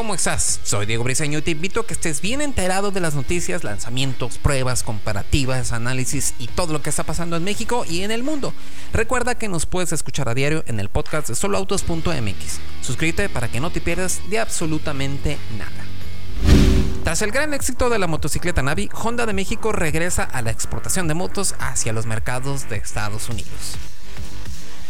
¿Cómo estás? Soy Diego Briseño y te invito a que estés bien enterado de las noticias, lanzamientos, pruebas, comparativas, análisis y todo lo que está pasando en México y en el mundo. Recuerda que nos puedes escuchar a diario en el podcast de soloautos.mx. Suscríbete para que no te pierdas de absolutamente nada. Tras el gran éxito de la motocicleta Navi, Honda de México regresa a la exportación de motos hacia los mercados de Estados Unidos.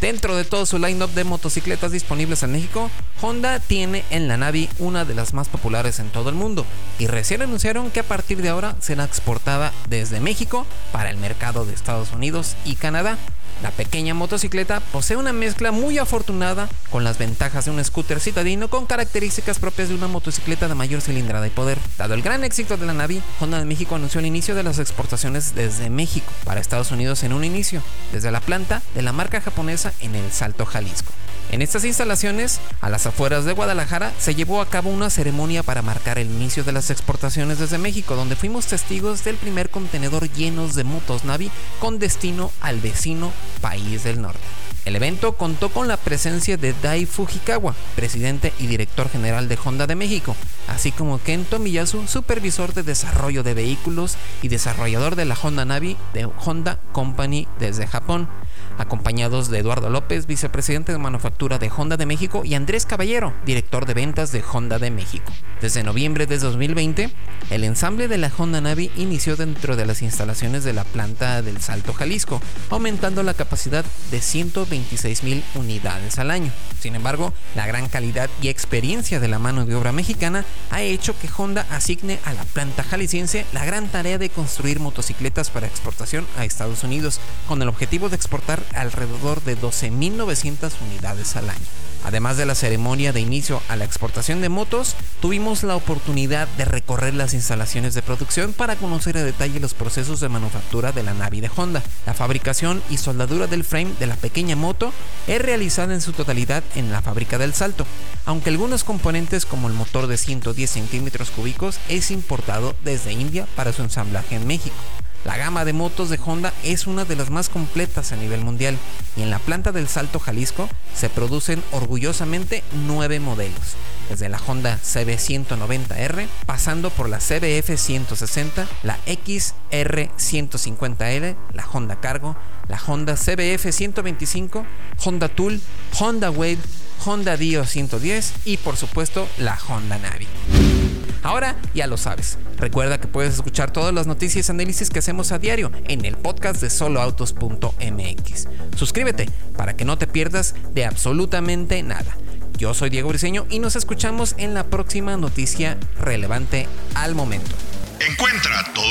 Dentro de todo su line-up de motocicletas disponibles en México, Honda tiene en la Navi una de las más populares en todo el mundo y recién anunciaron que a partir de ahora será exportada desde México para el mercado de Estados Unidos y Canadá. La pequeña motocicleta posee una mezcla muy afortunada con las ventajas de un scooter citadino con características propias de una motocicleta de mayor cilindrada y poder. Dado el gran éxito de la Navi, Honda de México anunció el inicio de las exportaciones desde México para Estados Unidos en un inicio, desde la planta de la marca japonesa en el Salto Jalisco. En estas instalaciones, a las afueras de Guadalajara, se llevó a cabo una ceremonia para marcar el inicio de las exportaciones desde México, donde fuimos testigos del primer contenedor llenos de motos Navi con destino al vecino país del norte. El evento contó con la presencia de Dai Fujikawa, presidente y director general de Honda de México, así como Kento Miyasu, supervisor de desarrollo de vehículos y desarrollador de la Honda Navi de Honda Company desde Japón acompañados de Eduardo López, vicepresidente de manufactura de Honda de México, y Andrés Caballero, director de ventas de Honda de México. Desde noviembre de 2020, el ensamble de la Honda Navi inició dentro de las instalaciones de la planta del Salto Jalisco, aumentando la capacidad de 126 mil unidades al año. Sin embargo, la gran calidad y experiencia de la mano de obra mexicana ha hecho que Honda asigne a la planta jalisciense la gran tarea de construir motocicletas para exportación a Estados Unidos, con el objetivo de exportar alrededor de 12.900 unidades al año. Además de la ceremonia de inicio a la exportación de motos, tuvimos la oportunidad de recorrer las instalaciones de producción para conocer a detalle los procesos de manufactura de la Navi de Honda. La fabricación y soldadura del frame de la pequeña moto es realizada en su totalidad en la fábrica del Salto, aunque algunos componentes como el motor de 110 centímetros cúbicos es importado desde India para su ensamblaje en México. La gama de motos de Honda es una de las más completas a nivel mundial y en la planta del Salto Jalisco se producen orgullosamente nueve modelos, desde la Honda CB190R, pasando por la CBF 160, la XR 150L, la Honda Cargo, la Honda CBF 125, Honda Tool, Honda Wave, Honda Dio 110 y por supuesto la Honda Navi. Ahora ya lo sabes. Recuerda que puedes escuchar todas las noticias y análisis que hacemos a diario en el podcast de soloautos.mx. Suscríbete para que no te pierdas de absolutamente nada. Yo soy Diego Briseño y nos escuchamos en la próxima noticia relevante al momento. Encuentra